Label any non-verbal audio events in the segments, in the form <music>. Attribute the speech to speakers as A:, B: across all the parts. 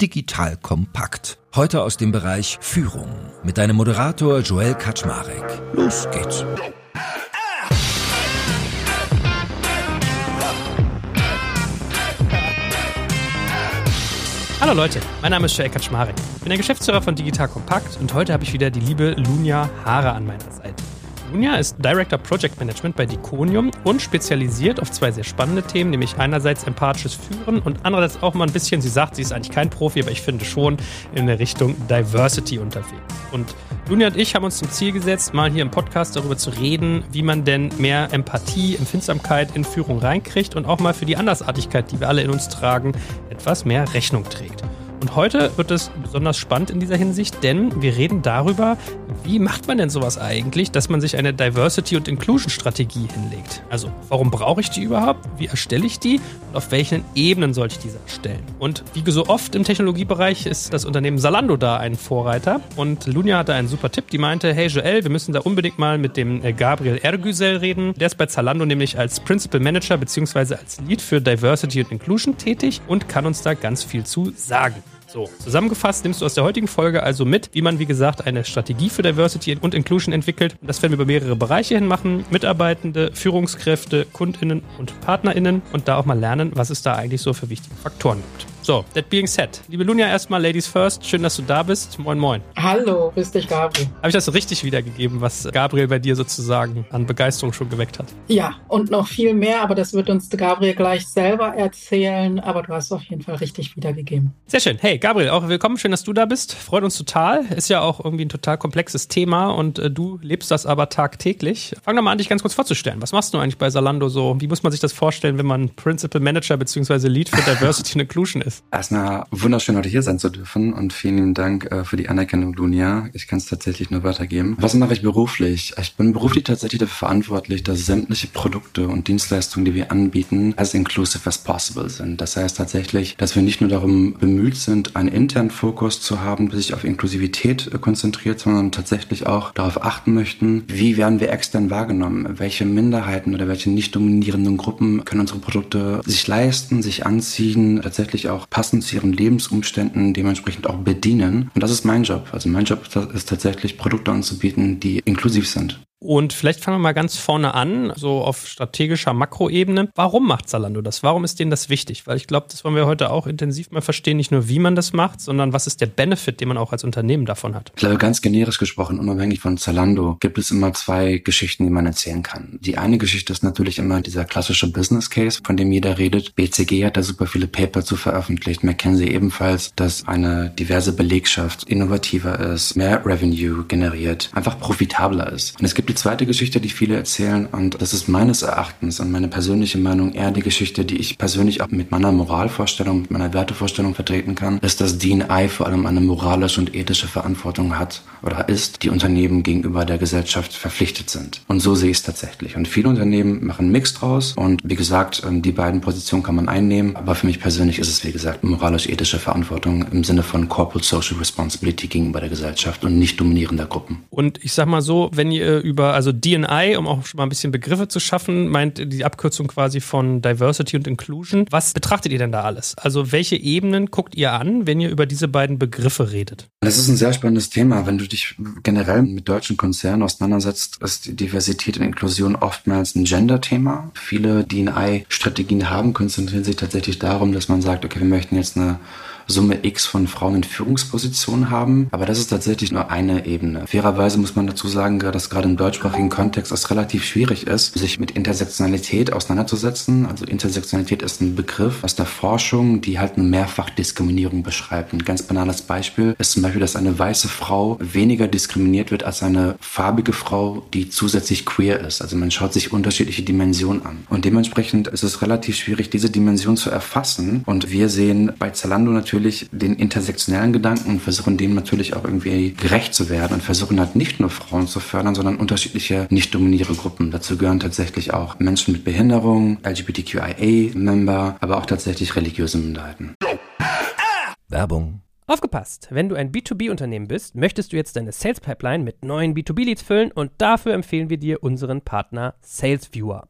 A: Digital Kompakt. Heute aus dem Bereich Führung mit deinem Moderator Joel Kaczmarek. Los geht's.
B: Hallo Leute, mein Name ist Joel Kaczmarek. Ich bin der Geschäftsführer von Digital Kompakt und heute habe ich wieder die liebe Lunia Haare an meiner Seite. Dunja ist Director Project Management bei Diconium und spezialisiert auf zwei sehr spannende Themen, nämlich einerseits empathisches Führen und andererseits auch mal ein bisschen, sie sagt, sie ist eigentlich kein Profi, aber ich finde schon in der Richtung Diversity unterwegs. Und Dunja und ich haben uns zum Ziel gesetzt, mal hier im Podcast darüber zu reden, wie man denn mehr Empathie, Empfindsamkeit in Führung reinkriegt und auch mal für die Andersartigkeit, die wir alle in uns tragen, etwas mehr Rechnung trägt. Und heute wird es besonders spannend in dieser Hinsicht, denn wir reden darüber, wie macht man denn sowas eigentlich, dass man sich eine Diversity- und Inclusion-Strategie hinlegt. Also, warum brauche ich die überhaupt? Wie erstelle ich die? Und auf welchen Ebenen sollte ich diese erstellen? Und wie so oft im Technologiebereich ist das Unternehmen Salando da ein Vorreiter. Und Lunia hatte einen super Tipp, die meinte, hey Joel, wir müssen da unbedingt mal mit dem äh, Gabriel Ergüsel reden. Der ist bei Zalando nämlich als Principal Manager bzw. als Lead für Diversity und Inclusion tätig und kann uns da ganz viel zu sagen. So, zusammengefasst nimmst du aus der heutigen Folge also mit, wie man, wie gesagt, eine Strategie für Diversity und Inclusion entwickelt. Das werden wir über mehrere Bereiche hin machen. Mitarbeitende, Führungskräfte, KundInnen und PartnerInnen und da auch mal lernen, was es da eigentlich so für wichtige Faktoren gibt. So, that being said. Liebe Lunja, erstmal Ladies first. Schön, dass du da bist. Moin, moin.
C: Hallo, grüß dich, Gabriel.
B: Habe ich das richtig wiedergegeben, was Gabriel bei dir sozusagen an Begeisterung schon geweckt hat?
C: Ja, und noch viel mehr, aber das wird uns Gabriel gleich selber erzählen. Aber du hast auf jeden Fall richtig wiedergegeben.
B: Sehr schön. Hey, Gabriel, auch willkommen. Schön, dass du da bist. Freut uns total. Ist ja auch irgendwie ein total komplexes Thema und äh, du lebst das aber tagtäglich. Fang doch mal an, dich ganz kurz vorzustellen. Was machst du eigentlich bei Salando so? Wie muss man sich das vorstellen, wenn man Principal Manager bzw. Lead für Diversity and Inclusion ist? Ist.
D: Erstmal wunderschön, heute hier sein zu dürfen und vielen lieben Dank äh, für die Anerkennung, Lunia. Ich kann es tatsächlich nur weitergeben. Was mache ich beruflich? Ich bin beruflich tatsächlich dafür verantwortlich, dass sämtliche Produkte und Dienstleistungen, die wir anbieten, as inclusive as possible sind. Das heißt tatsächlich, dass wir nicht nur darum bemüht sind, einen internen Fokus zu haben, sich auf Inklusivität äh, konzentriert, sondern tatsächlich auch darauf achten möchten, wie werden wir extern wahrgenommen? Welche Minderheiten oder welche nicht dominierenden Gruppen können unsere Produkte sich leisten, sich anziehen, tatsächlich auch auch passend zu ihren Lebensumständen dementsprechend auch bedienen. Und das ist mein Job. Also mein Job ist tatsächlich Produkte anzubieten, die inklusiv sind.
B: Und vielleicht fangen wir mal ganz vorne an, so auf strategischer Makroebene. Warum macht Zalando das? Warum ist denen das wichtig? Weil ich glaube, das wollen wir heute auch intensiv mal verstehen, nicht nur wie man das macht, sondern was ist der Benefit, den man auch als Unternehmen davon hat.
D: Ich glaube, ganz generisch gesprochen, unabhängig von Zalando, gibt es immer zwei Geschichten, die man erzählen kann. Die eine Geschichte ist natürlich immer dieser klassische Business Case, von dem jeder redet. BCG hat da super viele Paper zu veröffentlicht, McKinsey ebenfalls, dass eine diverse Belegschaft innovativer ist, mehr Revenue generiert, einfach profitabler ist. Und es gibt die zweite Geschichte, die viele erzählen, und das ist meines Erachtens und meine persönliche Meinung eher die Geschichte, die ich persönlich auch mit meiner Moralvorstellung, mit meiner Wertevorstellung vertreten kann, ist, dass DNI vor allem eine moralische und ethische Verantwortung hat oder ist, die Unternehmen gegenüber der Gesellschaft verpflichtet sind. Und so sehe ich es tatsächlich. Und viele Unternehmen machen Mix draus und wie gesagt, ähm, die beiden Positionen kann man einnehmen, aber für mich persönlich ist es, wie gesagt, moralisch-ethische Verantwortung im Sinne von Corporate Social Responsibility gegenüber der Gesellschaft und nicht dominierender Gruppen.
B: Und ich sag mal so, wenn ihr über über, also DNI, um auch schon mal ein bisschen Begriffe zu schaffen, meint die Abkürzung quasi von Diversity und Inclusion. Was betrachtet ihr denn da alles? Also welche Ebenen guckt ihr an, wenn ihr über diese beiden Begriffe redet?
D: Das ist ein sehr spannendes Thema. Wenn du dich generell mit deutschen Konzernen auseinandersetzt, ist Diversität und Inklusion oftmals ein Gender-Thema. Viele DNI-Strategien haben, konzentrieren sich tatsächlich darum, dass man sagt, okay, wir möchten jetzt eine Summe X von Frauen in Führungspositionen haben. Aber das ist tatsächlich nur eine Ebene. Fairerweise muss man dazu sagen, dass gerade im deutschsprachigen Kontext es relativ schwierig ist, sich mit Intersektionalität auseinanderzusetzen. Also Intersektionalität ist ein Begriff aus der Forschung, die halt eine Mehrfachdiskriminierung beschreibt. Ein ganz banales Beispiel ist zum Beispiel, dass eine weiße Frau weniger diskriminiert wird als eine farbige Frau, die zusätzlich queer ist. Also man schaut sich unterschiedliche Dimensionen an. Und dementsprechend ist es relativ schwierig, diese Dimension zu erfassen. Und wir sehen bei Zalando natürlich natürlich den intersektionellen Gedanken und versuchen dem natürlich auch irgendwie gerecht zu werden und versuchen halt nicht nur Frauen zu fördern, sondern unterschiedliche nicht dominierende Gruppen. Dazu gehören tatsächlich auch Menschen mit Behinderung, LGBTQIA-Member, aber auch tatsächlich religiöse Minderheiten.
B: Werbung. Aufgepasst! Wenn du ein B2B-Unternehmen bist, möchtest du jetzt deine Sales Pipeline mit neuen B2B-Leads füllen und dafür empfehlen wir dir unseren Partner SalesViewer.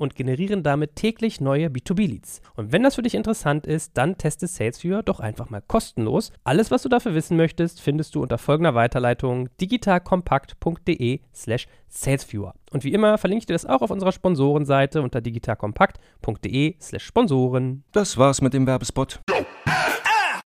E: und generieren damit täglich neue B2B-Leads. Und wenn das für dich interessant ist, dann teste Sales Viewer doch einfach mal kostenlos. Alles, was du dafür wissen möchtest, findest du unter folgender Weiterleitung digitalkompakt.de slash salesviewer. Und wie immer verlinke ich dir das auch auf unserer Sponsorenseite unter digitalkompakt.de slash Sponsoren.
A: Das war's mit dem Werbespot.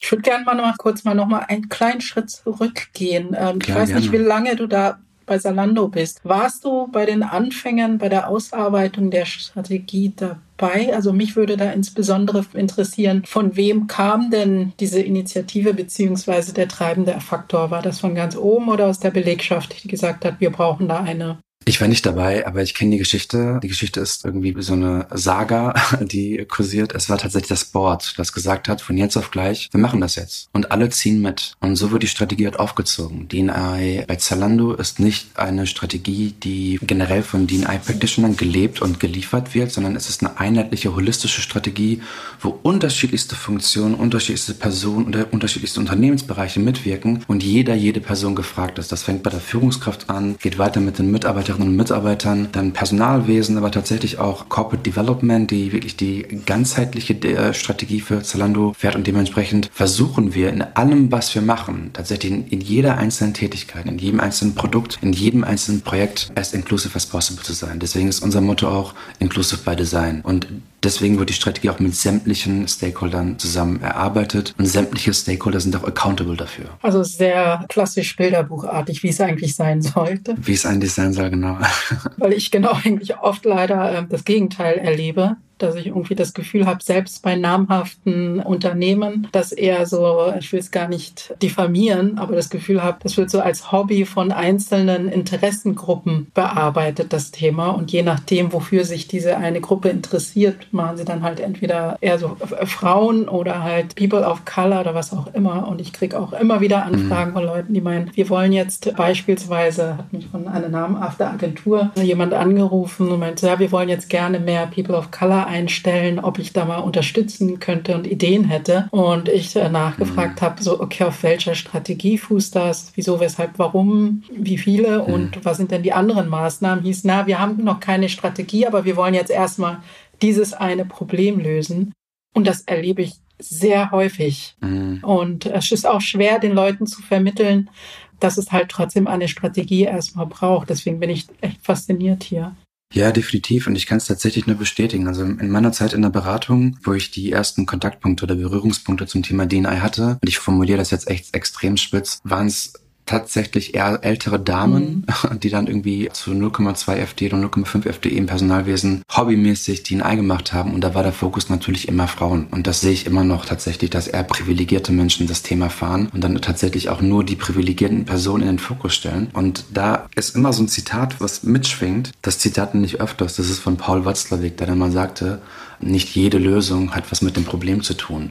C: Ich würde gerne mal noch mal kurz mal noch mal einen kleinen Schritt zurückgehen. Ähm, ich weiß nicht, wie
D: gerne.
C: lange du da bei Salando bist. Warst du bei den Anfängen, bei der Ausarbeitung der Strategie dabei? Also mich würde da insbesondere interessieren, von wem kam denn diese Initiative beziehungsweise der treibende Faktor? War das von ganz oben oder aus der Belegschaft, die gesagt hat, wir brauchen da eine
D: Ich war nicht dabei, aber ich kenne die Geschichte. Die Geschichte ist irgendwie so eine Saga, <laughs> die kursiert. Es war tatsächlich das Board, das gesagt hat, von jetzt auf gleich, wir machen das jetzt. Und alle ziehen mit. Und so wird die Strategie halt aufgezogen. DNI bei Zalando ist nicht eine Strategie, die generell von DNI Practitionern gelebt und geliefert wird, sondern es ist eine einheitliche, holistische Strategie, wo unterschiedlichste Funktionen, unterschiedlichste Personen oder unterschiedlichste Unternehmensbereiche mitwirken und jeder, jede Person gefragt ist. Das fängt bei der Führungskraft an, geht weiter mit den Mitarbeiterinnen und Mitarbeitern, dann Personalwesen, aber tatsächlich auch Corporate Development, die wirklich die ganzheitliche äh, Strategie für Zalando fährt und dementsprechend versuchen wir in allem, was wir machen, tatsächlich in, jeder einzelnen Tätigkeit, in jedem einzelnen Produkt, in jedem einzelnen Projekt as inclusive as possible zu sein. Deswegen ist unser Motto auch inclusive by design und Deswegen wird die Strategie auch mit sämtlichen Stakeholdern zusammen erarbeitet und sämtliche Stakeholder sind auch accountable dafür.
C: Also sehr klassisch bilderbuchartig, wie es eigentlich sein sollte.
D: Wie es ein Design soll, genau.
C: Weil ich genau eigentlich oft leider äh, das Gegenteil erlebe, dass ich irgendwie das Gefühl habe, selbst bei namhaften Unternehmen, dass eher so, ich will es gar nicht diffamieren, aber das Gefühl habe, das wird so als Hobby von einzelnen Interessengruppen bearbeitet, das Thema. Und je nachdem, wofür sich diese eine Gruppe interessiert, machen sie dann halt entweder eher so äh, Frauen oder halt People of Color oder was auch immer. Und ich kriege auch immer wieder Anfragen von Leuten, die meinen, wir wollen jetzt beispielsweise, hat mich von einer namhaften Agentur jemand angerufen und meinte, ja, wir wollen jetzt gerne mehr People of Color einstellen, ob ich da mal unterstützen könnte und Ideen hätte. Und ich äh, nachgefragt habe, so, okay, auf welcher Strategie fußt das? Wieso, weshalb, warum, wie viele und was sind denn die anderen Maßnahmen? Hieß, na, wir haben noch keine Strategie, aber wir wollen jetzt erstmal dieses eine Problem lösen. Und das erlebe ich sehr häufig.
D: Mhm.
C: Und es ist auch schwer, den Leuten zu vermitteln, dass es halt trotzdem eine Strategie erstmal braucht. Deswegen bin ich echt fasziniert hier.
D: Ja, definitiv. Und ich kann es tatsächlich nur bestätigen. Also in meiner Zeit in der Beratung, wo ich die ersten Kontaktpunkte oder Berührungspunkte zum Thema DNI hatte, und ich formuliere das jetzt echt extrem spitz, waren es tatsächlich eher ältere Damen, <laughs> die dann irgendwie zu 0,2 FD oder 0,5 FD im Personalwesen hobbymäßig DNI gemacht haben. Und da war der Fokus natürlich immer Frauen. Und das sehe ich immer noch tatsächlich, dass eher privilegierte Menschen das Thema fahren und dann tatsächlich auch nur die privilegierten Personen in den Fokus stellen. Und da ist immer so ein Zitat, was mitschwingt. Das Zitat nicht öfters, das ist von Paul Watzlawick, der dann mal sagte, nicht jede Lösung hat was mit dem Problem zu tun.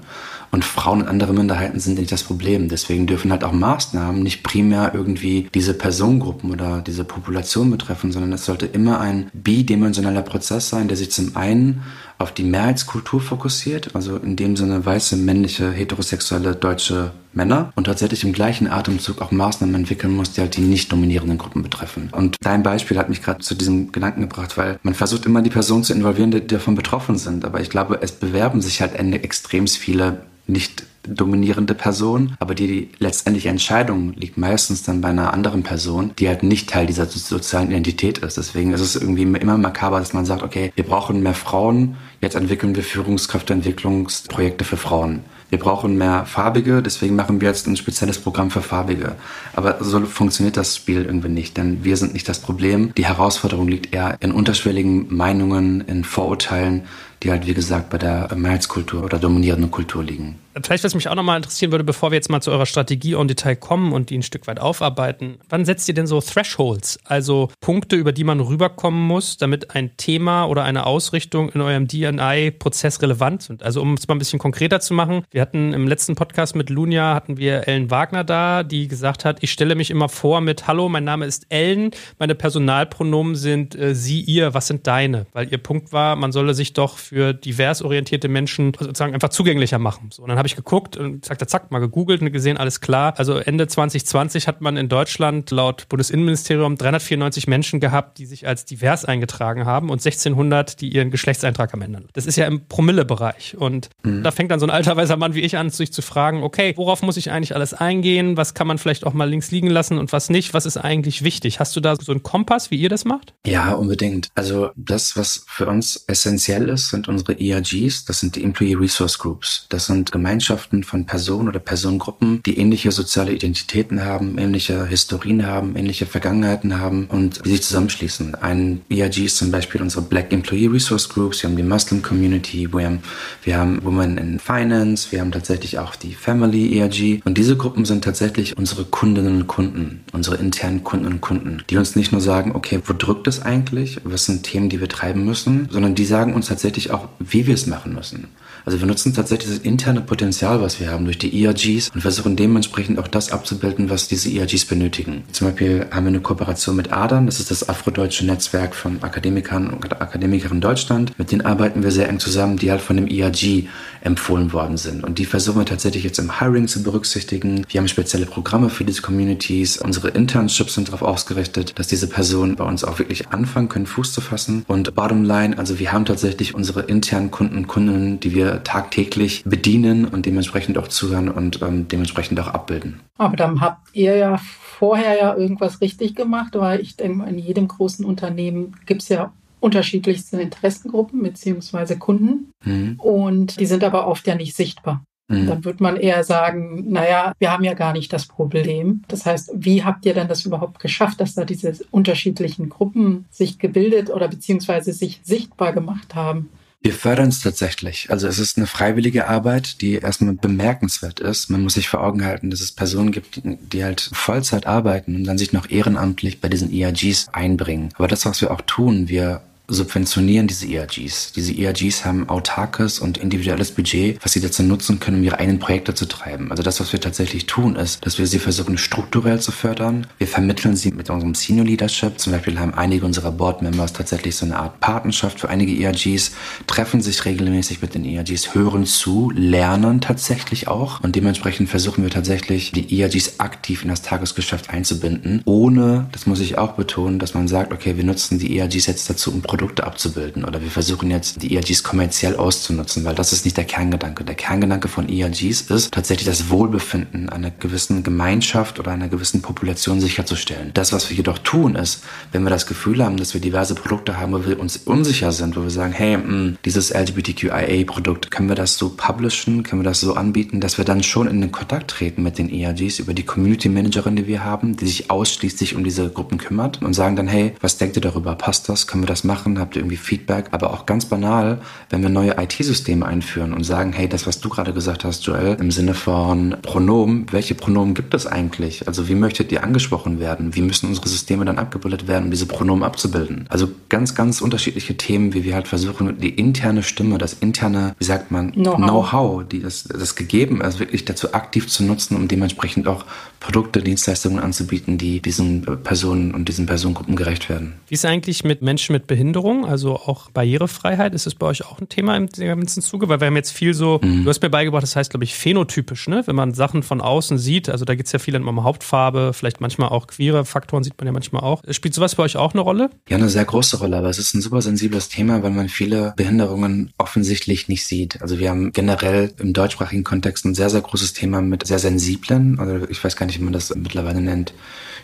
D: Und Frauen und andere Minderheiten sind nicht das Problem. Deswegen dürfen halt auch Maßnahmen nicht primär irgendwie diese Personengruppen oder diese Population betreffen, sondern es sollte immer ein bidimensionaler Prozess sein, der sich zum einen auf die Mehrheitskultur fokussiert, also in dem Sinne weiße, männliche, heterosexuelle deutsche Männer und tatsächlich im gleichen Atemzug auch Maßnahmen entwickeln muss, die halt die nicht dominierenden Gruppen betreffen. Und dein Beispiel hat mich gerade zu diesem Gedanken gebracht, weil man versucht immer die Personen zu involvieren, die davon betroffen sind. Aber ich glaube, es bewerben sich halt extrem viele nicht dominierende Person, aber die, letztendliche Entscheidung liegt meistens dann bei einer anderen Person, die halt nicht Teil dieser sozialen Identität ist. Deswegen ist es irgendwie immer makaber, dass man sagt, okay, wir brauchen mehr Frauen, jetzt entwickeln wir Führungskräfteentwicklungsprojekte für Frauen. Wir brauchen mehr Farbige, deswegen machen wir jetzt ein spezielles Programm für Farbige. Aber so funktioniert das Spiel irgendwie nicht, denn wir sind nicht das Problem. Die Herausforderung liegt eher in unterschwelligen Meinungen, in Vorurteilen, die halt, wie gesagt, bei der Mehrheitskultur oder dominierenden Kultur liegen.
B: Vielleicht, was mich auch nochmal interessieren würde, bevor wir jetzt mal zu eurer Strategie on Detail kommen und die ein Stück weit aufarbeiten. Wann setzt ihr denn so Thresholds, also Punkte, über die man rüberkommen muss, damit ein Thema oder eine Ausrichtung in eurem DNI-Prozess relevant sind? Also um es mal ein bisschen konkreter zu machen, wir hatten im letzten Podcast mit Lunia, hatten wir Ellen Wagner da, die gesagt hat, ich stelle mich immer vor mit Hallo, mein Name ist Ellen, meine Personalpronomen sind äh, sie, ihr, was sind deine? Weil ihr Punkt war, man solle sich doch für divers orientierte Menschen sozusagen einfach zugänglicher machen. So, und dann habe ich geguckt und zack, zack, mal gegoogelt und gesehen, alles klar. Also Ende 2020 hat man in Deutschland laut Bundesinnenministerium 394 Menschen gehabt, die sich als divers eingetragen haben und 1600, die ihren Geschlechtseintrag am Ende. Das ist ja im Promillebereich. Und mhm. da fängt dann so ein alter weiser Mann wie ich an, sich zu fragen, okay, worauf muss ich eigentlich alles eingehen? Was kann man vielleicht auch mal links liegen lassen und was nicht? Was ist eigentlich wichtig? Hast du da so einen Kompass, wie ihr das macht?
D: Ja, unbedingt. Also das, was für uns essentiell ist, sind unsere ERGs. Das sind die Employee Resource Groups. Das sind Gemeinschaften Gemeinschaften von Personen oder Personengruppen, die ähnliche soziale Identitäten haben, ähnliche Historien haben, ähnliche Vergangenheiten haben und die sich zusammenschließen. Ein ERG ist zum Beispiel unsere Black Employee Resource Groups, wir haben die Muslim Community, wir haben, wir haben Women in Finance, wir haben tatsächlich auch die Family ERG und diese Gruppen sind tatsächlich unsere Kundinnen und Kunden, unsere internen Kunden und Kunden, die uns nicht nur sagen, okay, wo drückt es eigentlich, was sind Themen, die wir treiben müssen, sondern die sagen uns tatsächlich auch, wie wir es machen müssen. Also wir nutzen tatsächlich das interne Potenzial, was wir haben durch die ERGs und versuchen dementsprechend auch das abzubilden, was diese ERGs benötigen. Zum Beispiel haben wir eine Kooperation mit ADAN, das ist das afrodeutsche Netzwerk von Akademikern und Akademikerinnen Deutschland. Mit denen arbeiten wir sehr eng zusammen, die halt von dem ERG empfohlen worden sind. Und die versuchen wir tatsächlich jetzt im Hiring zu berücksichtigen. Wir haben spezielle Programme für diese Communities. Unsere Internships sind darauf ausgerichtet, dass diese Personen bei uns auch wirklich anfangen können, Fuß zu fassen. Und bottom line, also wir haben tatsächlich unsere internen Kunden und Kundinnen, die wir tagtäglich bedienen und dementsprechend auch zuhören und ähm, dementsprechend auch abbilden.
C: Aber dann habt ihr ja vorher ja irgendwas richtig gemacht, weil ich denke, in jedem großen Unternehmen gibt es ja unterschiedlichste Interessengruppen bzw. Kunden mhm. und die sind aber oft ja nicht sichtbar. Mhm. Dann wird man eher sagen, naja, wir haben ja gar nicht das Problem. Das heißt, wie habt ihr denn das überhaupt geschafft, dass da diese unterschiedlichen Gruppen sich gebildet oder beziehungsweise sich sichtbar gemacht haben?
D: Wir fördern es tatsächlich. Also es ist eine freiwillige Arbeit, die erstmal bemerkenswert ist. Man muss sich vor Augen halten, dass es Personen gibt, die, die halt Vollzeit arbeiten und dann sich noch ehrenamtlich bei diesen ERGs einbringen. Aber das, was wir auch tun, wir subventionieren diese ERGs. Diese ERGs haben autarkes und individuelles Budget, was sie dazu nutzen können, um ihre eigenen Projekte zu treiben. Also das, was wir tatsächlich tun, ist, dass wir sie versuchen, strukturell zu fördern. Wir vermitteln sie mit unserem Senior Leadership. Zum Beispiel haben einige unserer Board Members tatsächlich so eine Art Patenschaft für einige ERGs, treffen sich regelmäßig mit den ERGs, hören zu, lernen tatsächlich auch. Und dementsprechend versuchen wir tatsächlich, die ERGs aktiv in das Tagesgeschäft einzubinden, ohne, das muss ich auch betonen, dass man sagt, okay, wir nutzen die ERGs jetzt dazu, um Produkte abzubilden oder wir versuchen jetzt die ERGs kommerziell auszunutzen, weil das ist nicht der Kerngedanke. Der Kerngedanke von ERGs ist tatsächlich das Wohlbefinden einer gewissen Gemeinschaft oder einer gewissen Population sicherzustellen. Das, was wir jedoch tun, ist, wenn wir das Gefühl haben, dass wir diverse Produkte haben, wo wir uns unsicher sind, wo wir sagen, hey, mh, mm, dieses LGBTQIA-Produkt, können wir das so publishen, können wir das so anbieten, dass wir dann schon in den Kontakt treten mit den ERGs über die Community Managerin, die wir haben, die sich ausschließlich um diese Gruppen kümmert und sagen dann, hey, was denkt ihr darüber? Passt das? Können wir das machen? Machen? Habt ihr irgendwie Feedback? Aber auch ganz banal, wenn wir neue IT-Systeme einführen und sagen, hey, das, was du gerade gesagt hast, Joel, im Sinne von Pronomen, welche Pronomen gibt es eigentlich? Also wie möchtet ihr angesprochen werden? Wie müssen unsere Systeme dann abgebildet werden, um diese Pronomen abzubilden? Also ganz, ganz unterschiedliche Themen, wie wir halt versuchen, die interne Stimme, das interne, wie sagt man, Know-how, Know die das, das gegeben ist, wirklich dazu aktiv zu nutzen, um dementsprechend auch Produkte, Dienstleistungen anzubieten, die diesen Personen und diesen Personengruppen gerecht werden.
B: Wie ist eigentlich mit Menschen mit Behinderung, also auch Barrierefreiheit? Ist es bei euch auch ein Thema im ganzen Zuge? Weil wir haben jetzt viel so, mhm. du hast mir beigebracht, das heißt, glaube ich, phänotypisch, ne? Wenn man Sachen von außen sieht, also da geht es ja viel um Hauptfarbe, vielleicht manchmal auch queere Faktoren sieht man ja manchmal auch. Spielt sowas bei euch auch eine Rolle?
D: Ja, eine sehr große Rolle, aber es ist ein super sensibles Thema, weil man viele Behinderungen offensichtlich nicht sieht. Also wir haben generell im deutschsprachigen Kontext ein sehr, sehr großes Thema mit sehr sensiblen, oder ich weiß gar nicht, wie man das mittlerweile nennt,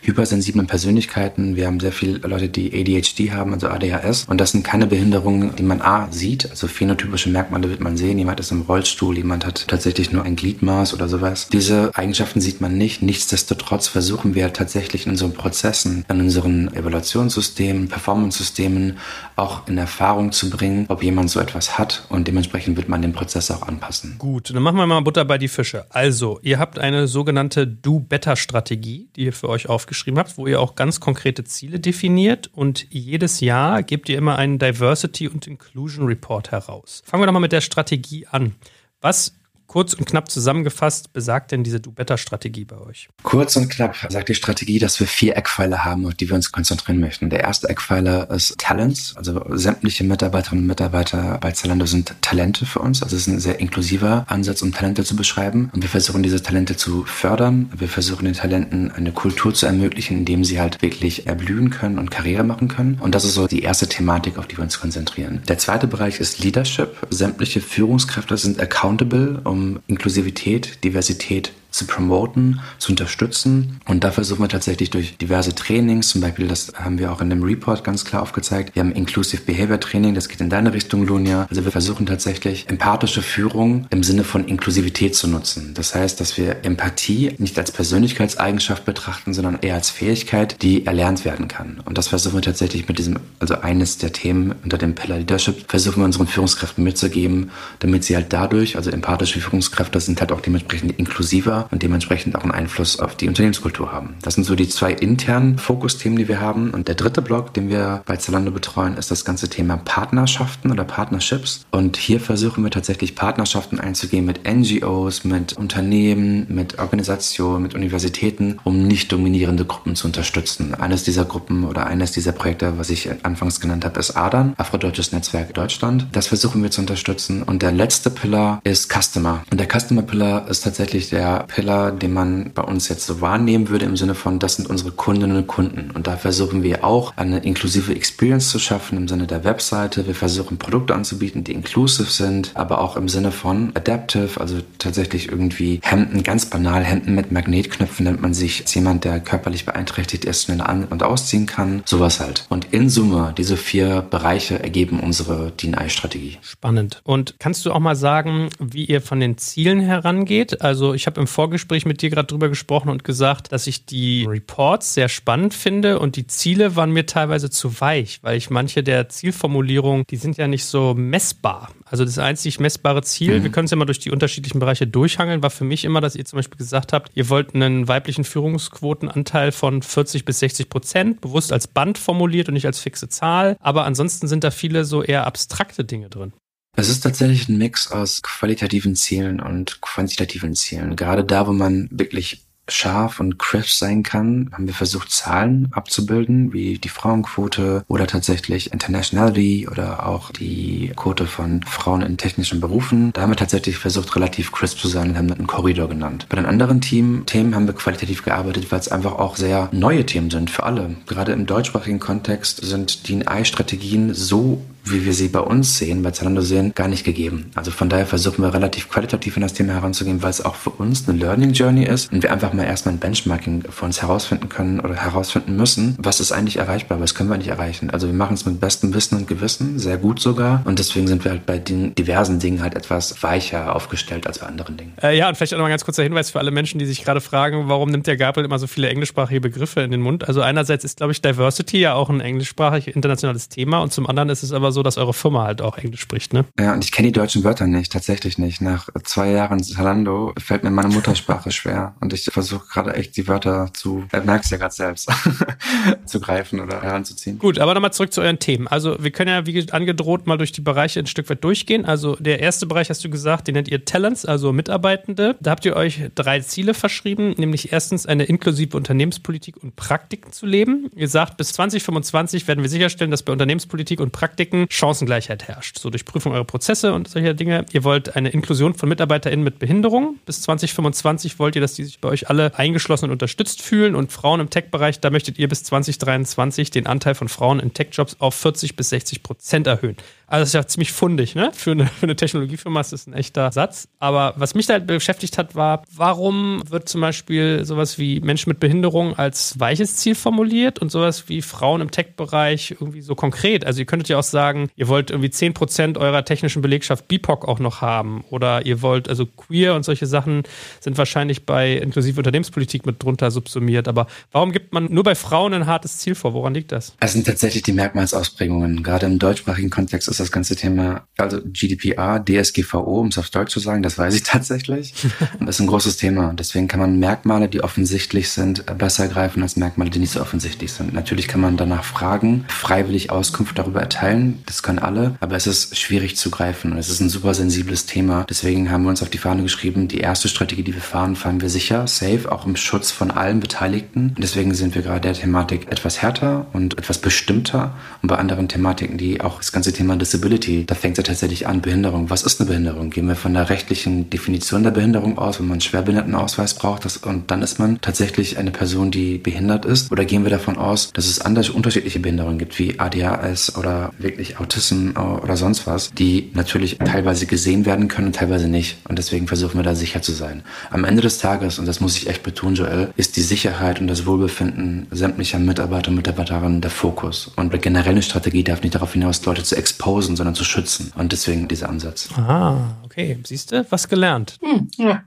D: hypersensiblen Persönlichkeiten. Wir haben sehr viele Leute, die ADHD haben, also ADHS. Und das sind keine Behinderungen, die man A sieht. Also phänotypische Merkmale wird man sehen. Jemand ist im Rollstuhl, jemand hat tatsächlich nur ein Gliedmaß oder sowas. Diese Eigenschaften sieht man nicht. Nichtsdestotrotz versuchen wir tatsächlich in unseren Prozessen, in unseren Evaluationssystemen, Performance-Systemen auch in Erfahrung zu bringen, ob jemand so etwas hat. Und dementsprechend wird man den Prozess auch anpassen.
B: Gut, dann machen wir mal Butter bei die Fische. Also, ihr habt eine sogenannte Do-Better-Strategie, die für euch aufgestellt aufgeschrieben habt, wo ihr auch ganz konkrete Ziele definiert und jedes Jahr gebt ihr immer einen Diversity und Inclusion Report heraus. Fangen wir doch mal mit der Strategie an. Was Kurz und knapp zusammengefasst besagt denn diese Do-Better-Strategie bei euch?
D: Kurz und knapp sagt die Strategie, dass wir vier Eckpfeiler haben, auf die wir uns konzentrieren möchten. Der erste Eckpfeiler ist Talents. Also sämtliche Mitarbeiterinnen und Mitarbeiter bei Zalando sind Talente für uns. Also es ist ein sehr inklusiver Ansatz, um Talente zu beschreiben. Und wir versuchen diese Talente zu fördern. Wir versuchen den Talenten eine Kultur zu ermöglichen, in dem sie halt wirklich erblühen können und Karriere machen können. Und das ist so die erste Thematik, auf die wir uns konzentrieren. Der zweite Bereich ist Leadership. Sämtliche Führungskräfte sind accountable, um Inklusivität, Diversität zu promoten, zu unterstützen. Und da versuchen wir tatsächlich durch diverse Trainings, zum Beispiel, das haben wir auch in dem Report ganz klar aufgezeigt. Wir haben Inclusive Behavior Training, das geht in deine Richtung, Lunia. Also wir versuchen tatsächlich empathische Führung im Sinne von Inklusivität zu nutzen. Das heißt, dass wir Empathie nicht als Persönlichkeitseigenschaft betrachten, sondern eher als Fähigkeit, die erlernt werden kann. Und das versuchen wir tatsächlich mit diesem, also eines der Themen unter dem Pillar Leadership, versuchen wir unseren Führungskräften mitzugeben, damit sie halt dadurch, also empathische Führungskräfte sind halt auch dementsprechend inklusiver und dementsprechend auch einen Einfluss auf die Unternehmenskultur haben. Das sind so die zwei internen Fokusthemen, die wir haben. Und der dritte Block, den wir bei Zalando betreuen, ist das ganze Thema Partnerschaften oder Partnerships. Und hier versuchen wir tatsächlich Partnerschaften einzugehen mit NGOs, mit Unternehmen, mit Organisationen, mit Universitäten, um nicht dominierende Gruppen zu unterstützen. Eines dieser Gruppen oder eines dieser Projekte, was ich anfangs genannt habe, ist ADAN, Afrodeutsches Netzwerk Deutschland. Das versuchen wir zu unterstützen. Und der letzte Pillar ist Customer. Und der Customer Pillar ist tatsächlich der Pillar, den man bei uns jetzt so wahrnehmen würde im Sinne von, das sind unsere Kundinnen und Kunden. Und da versuchen wir auch eine inklusive Experience zu schaffen im Sinne der Webseite. Wir versuchen Produkte anzubieten, die inclusive sind, aber auch im Sinne von adaptive, also tatsächlich irgendwie Hemden, ganz banal Hemden mit Magnetknöpfen, damit man sich als jemand, der körperlich beeinträchtigt ist, schnell an- und ausziehen kann. Sowas halt. Und in Summe, diese vier Bereiche ergeben unsere DNI-Strategie.
B: Spannend. Und kannst du auch mal sagen, wie ihr von den Zielen herangeht? Also ich habe im Vor Vorgespräch mit dir gerade drüber gesprochen und gesagt, dass ich die Reports sehr spannend finde und die Ziele waren mir teilweise zu weich, weil ich manche der Zielformulierungen, die sind ja nicht so messbar. Also das einzig messbare Ziel, mhm. wir können es ja mal durch die unterschiedlichen Bereiche durchhangeln, war für mich immer, dass ihr zum Beispiel gesagt habt, ihr wollt einen weiblichen Führungsquotenanteil von 40 bis 60 Prozent, bewusst als Band formuliert und nicht als fixe Zahl. Aber ansonsten sind da viele so eher abstrakte Dinge drin.
D: Es ist tatsächlich ein Mix aus qualitativen Zielen und quantitativen Zielen. Gerade da, wo man wirklich scharf und crisp sein kann, haben wir versucht, Zahlen abzubilden, wie die Frauenquote oder tatsächlich Internationality oder auch die Quote von Frauen in technischen Berufen. Da haben wir tatsächlich versucht, relativ crisp zu sein und haben das einen Korridor genannt. Bei den anderen Team, Themen haben wir qualitativ gearbeitet, weil es einfach auch sehr neue Themen sind für alle. Gerade im deutschsprachigen Kontext sind die strategien so wie wir sie bei uns sehen, bei Zalando sehen, gar nicht gegeben. Also von daher versuchen wir relativ qualitativ in das Thema heranzugehen, weil es auch für uns eine Learning Journey ist und wir einfach mal erstmal ein Benchmarking für uns herausfinden können oder herausfinden müssen, was ist eigentlich erreichbar, was können wir nicht erreichen. Also wir machen es mit bestem Wissen und Gewissen, sehr gut sogar und deswegen sind wir halt bei den diversen Dingen halt etwas weicher aufgestellt als bei anderen Dingen.
B: Äh, ja, und vielleicht auch noch mal ein ganz kurzer Hinweis für alle Menschen, die sich gerade fragen, warum nimmt der Gabriel immer so viele englischsprachige Begriffe in den Mund? Also einerseits ist, glaube ich, Diversity ja auch ein englischsprachig internationales Thema und zum anderen ist es aber so, dass eure Firma halt auch Englisch spricht, ne?
D: Ja, und ich kenne die deutschen Wörter nicht, tatsächlich nicht. Nach zwei Jahren Zalando fällt mir meine Muttersprache <laughs> schwer und ich versuche gerade echt die Wörter zu, äh, merkst ja gerade selbst, <laughs> zu greifen oder heranzuziehen.
B: Gut, aber nochmal zurück zu euren Themen. Also wir können ja wie angedroht mal durch die Bereiche ein Stück weit durchgehen. Also der erste Bereich hast du gesagt, den nennt ihr Talents, also Mitarbeitende. Da habt ihr euch drei Ziele verschrieben, nämlich erstens eine inklusive Unternehmenspolitik und Praktiken zu leben. Ihr sagt, bis 2025 werden wir sicherstellen, dass bei Unternehmenspolitik und Praktiken Chancengleichheit herrscht. So durch Prüfung eurer Prozesse und solche Dinge. Ihr wollt eine Inklusion von MitarbeiterInnen mit Behinderung. Bis 2025 wollt ihr, dass die sich bei euch alle eingeschlossen und unterstützt fühlen. Und Frauen im Tech-Bereich, da möchtet ihr bis 2023 den Anteil von Frauen in Tech-Jobs auf 40 bis 60 Prozent erhöhen. Also das ist ja ziemlich fundig, ne? Für eine, für eine Technologiefirma ist das ein echter Satz. Aber was mich da beschäftigt hat, war, warum wird zum Beispiel sowas wie Menschen mit Behinderung als weiches Ziel formuliert und sowas wie Frauen im Tech-Bereich irgendwie so konkret? Also ihr könntet ja auch sagen, ihr wollt irgendwie 10% eurer technischen Belegschaft BIPOC auch noch haben oder ihr wollt, also queer und solche Sachen sind wahrscheinlich bei inklusive Unternehmenspolitik mit drunter subsumiert. Aber warum gibt man nur bei Frauen ein hartes Ziel vor? Woran liegt das?
D: Es sind tatsächlich die Merkmalsausprägungen. Gerade im deutschsprachigen Kontext ist das ganze Thema, also GDPR, DSGVO, um es auf Deutsch zu sagen, das weiß ich <laughs> tatsächlich. das ist ein großes Thema. Deswegen kann man Merkmale, die offensichtlich sind, besser greifen als Merkmale, die nicht so offensichtlich sind. Natürlich kann man danach fragen, freiwillig Auskunft darüber erteilen. Das können alle, aber es ist schwierig zu greifen und es ist ein super sensibles Thema. Deswegen haben wir uns auf die Fahne geschrieben, die erste Strategie, die wir fahren, fahren wir sicher, safe, auch im Schutz von allen Beteiligten. Und deswegen sind wir gerade der Thematik etwas härter und etwas bestimmter. Und bei anderen Thematiken, die auch das ganze Thema Disability, da fängt es ja tatsächlich an, Behinderung. Was ist eine Behinderung? Gehen wir von der rechtlichen Definition der Behinderung aus, wenn man einen Schwerbehindertenausweis braucht das, und dann ist man tatsächlich eine Person, die behindert ist? Oder gehen wir davon aus, dass es andere unterschiedliche Behinderungen gibt, wie ADHS oder wirklich Autism oder sonst was, die natürlich teilweise gesehen werden können und teilweise nicht. Und deswegen versuchen wir da sicher zu sein. Am Ende des Tages, und das muss ich echt betonen, Joel, ist die Sicherheit und das Wohlbefinden sämtlicher Mitarbeiter und Mitarbeiterinnen der Fokus. Und generell eine Strategie darf nicht darauf hinaus, Leute zu exposen, sondern zu schützen. Und deswegen dieser Ansatz.
B: Ah, okay. Siehst du, was gelernt. Hm, ja.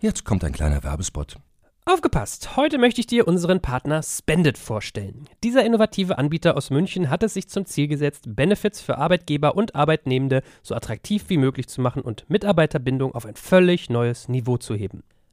A: Jetzt kommt ein kleiner Werbespot.
E: Aufgepasst! Heute möchte ich dir unseren Partner Spendit vorstellen. Dieser innovative Anbieter aus München hat es sich zum Ziel gesetzt, Benefits für Arbeitgeber und Arbeitnehmende so attraktiv wie möglich zu machen und Mitarbeiterbindung auf ein völlig neues Niveau zu heben.